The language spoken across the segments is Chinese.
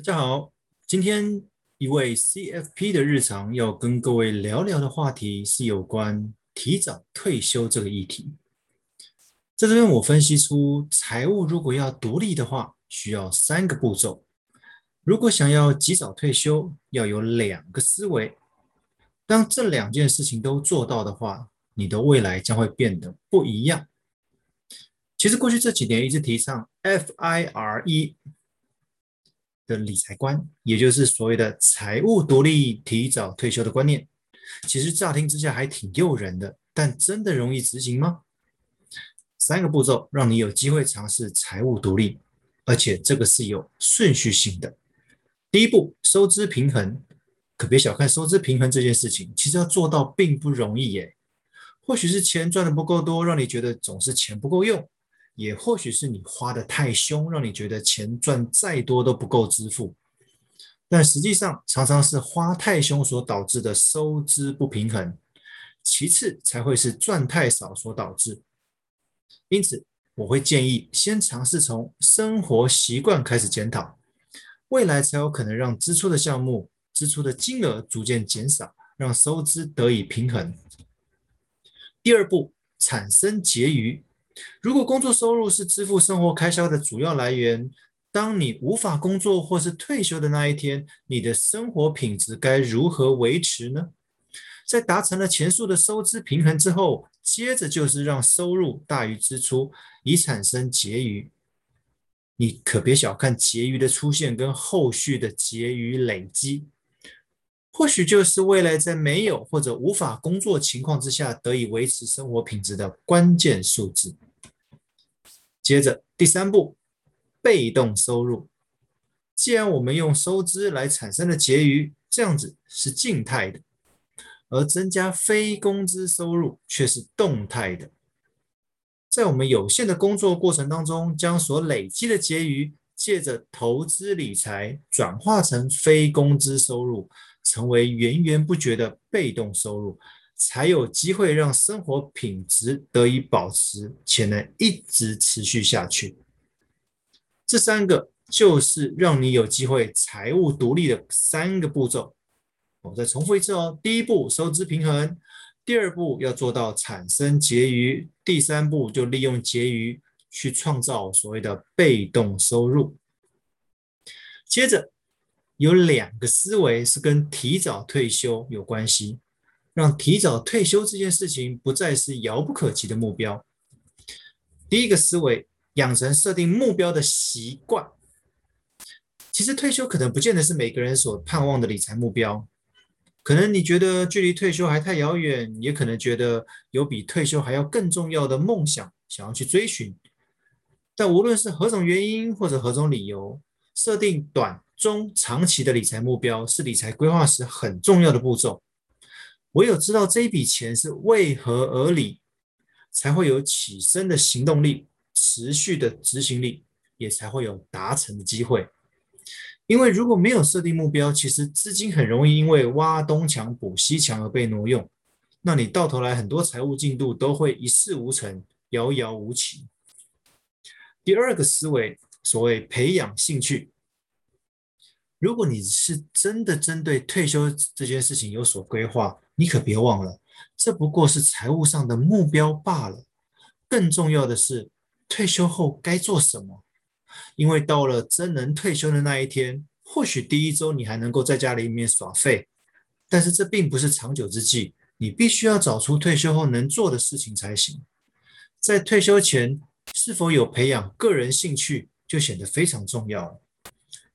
大家好，今天一位 CFP 的日常要跟各位聊聊的话题是有关提早退休这个议题。在这边我分析出，财务如果要独立的话，需要三个步骤。如果想要及早退休，要有两个思维。当这两件事情都做到的话，你的未来将会变得不一样。其实过去这几年一直提倡 FIRE。的理财观，也就是所谓的财务独立、提早退休的观念，其实乍听之下还挺诱人的，但真的容易执行吗？三个步骤让你有机会尝试财务独立，而且这个是有顺序性的。第一步，收支平衡，可别小看收支平衡这件事情，其实要做到并不容易耶。或许是钱赚得不够多，让你觉得总是钱不够用。也或许是你花得太凶，让你觉得钱赚再多都不够支付，但实际上常常是花太凶所导致的收支不平衡，其次才会是赚太少所导致。因此，我会建议先尝试从生活习惯开始检讨，未来才有可能让支出的项目、支出的金额逐渐减少，让收支得以平衡。第二步，产生结余。如果工作收入是支付生活开销的主要来源，当你无法工作或是退休的那一天，你的生活品质该如何维持呢？在达成了前述的收支平衡之后，接着就是让收入大于支出，以产生结余。你可别小看结余的出现跟后续的结余累积，或许就是未来在没有或者无法工作情况之下得以维持生活品质的关键数字。接着第三步，被动收入。既然我们用收支来产生的结余，这样子是静态的，而增加非工资收入却是动态的。在我们有限的工作过程当中，将所累积的结余，借着投资理财转化成非工资收入，成为源源不绝的被动收入。才有机会让生活品质得以保持，且能一直持续下去。这三个就是让你有机会财务独立的三个步骤。我再重复一次哦：第一步，收支平衡；第二步，要做到产生结余；第三步，就利用结余去创造所谓的被动收入。接着，有两个思维是跟提早退休有关系。让提早退休这件事情不再是遥不可及的目标。第一个思维，养成设定目标的习惯。其实退休可能不见得是每个人所盼望的理财目标，可能你觉得距离退休还太遥远，也可能觉得有比退休还要更重要的梦想想要去追寻。但无论是何种原因或者何种理由，设定短、中、长期的理财目标是理财规划时很重要的步骤。唯有知道这一笔钱是为何而理，才会有起身的行动力，持续的执行力，也才会有达成的机会。因为如果没有设定目标，其实资金很容易因为挖东墙补西墙而被挪用，那你到头来很多财务进度都会一事无成，遥遥无期。第二个思维，所谓培养兴趣。如果你是真的针对退休这件事情有所规划，你可别忘了，这不过是财务上的目标罢了。更重要的是，退休后该做什么？因为到了真能退休的那一天，或许第一周你还能够在家里面耍废，但是这并不是长久之计。你必须要找出退休后能做的事情才行。在退休前，是否有培养个人兴趣，就显得非常重要了。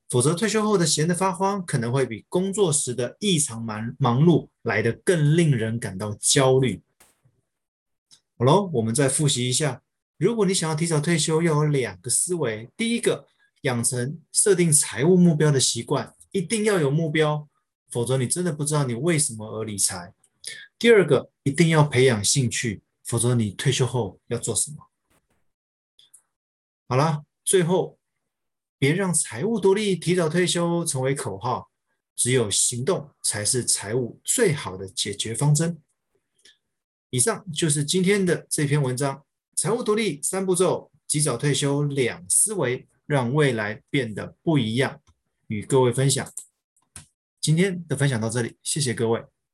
否则，退休后的闲得发慌，可能会比工作时的异常忙忙碌来得更令人感到焦虑。好喽，我们再复习一下：如果你想要提早退休，要有两个思维。第一个，养成设定财务目标的习惯，一定要有目标，否则你真的不知道你为什么而理财。第二个，一定要培养兴趣，否则你退休后要做什么？好了，最后。别让财务独立、提早退休成为口号，只有行动才是财务最好的解决方针。以上就是今天的这篇文章：财务独立三步骤，及早退休两思维，让未来变得不一样。与各位分享。今天的分享到这里，谢谢各位。